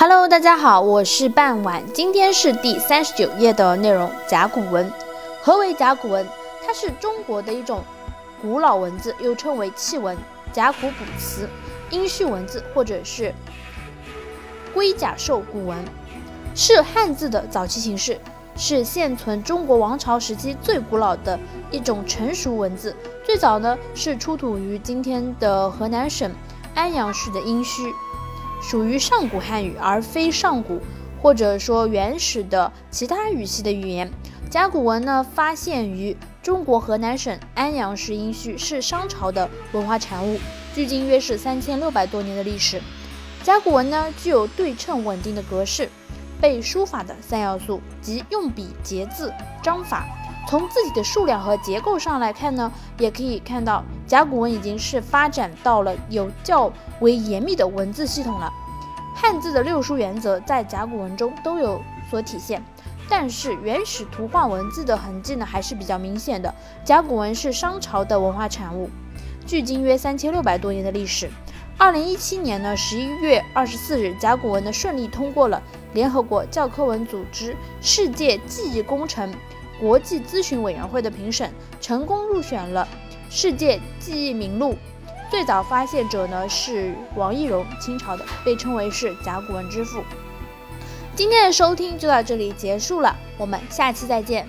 Hello，大家好，我是半晚，今天是第三十九页的内容。甲骨文，何为甲骨文？它是中国的一种古老文字，又称为契文、甲骨卜辞、殷墟文字，或者是龟甲兽骨文，是汉字的早期形式，是现存中国王朝时期最古老的一种成熟文字。最早呢是出土于今天的河南省安阳市的殷墟。属于上古汉语，而非上古或者说原始的其他语系的语言。甲骨文呢，发现于中国河南省安阳市殷墟，是商朝的文化产物，距今约是三千六百多年的历史。甲骨文呢，具有对称稳定的格式，背书法的三要素即用笔、结字、章法。从字体的数量和结构上来看呢，也可以看到甲骨文已经是发展到了有较为严密的文字系统了。汉字的六书原则在甲骨文中都有所体现，但是原始图画文字的痕迹呢还是比较明显的。甲骨文是商朝的文化产物，距今约三千六百多年的历史。二零一七年呢十一月二十四日，甲骨文呢顺利通过了联合国教科文组织世界记忆工程。国际咨询委员会的评审，成功入选了世界记忆名录。最早发现者呢是王懿荣，清朝的，被称为是甲骨文之父。今天的收听就到这里结束了，我们下期再见，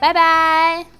拜拜。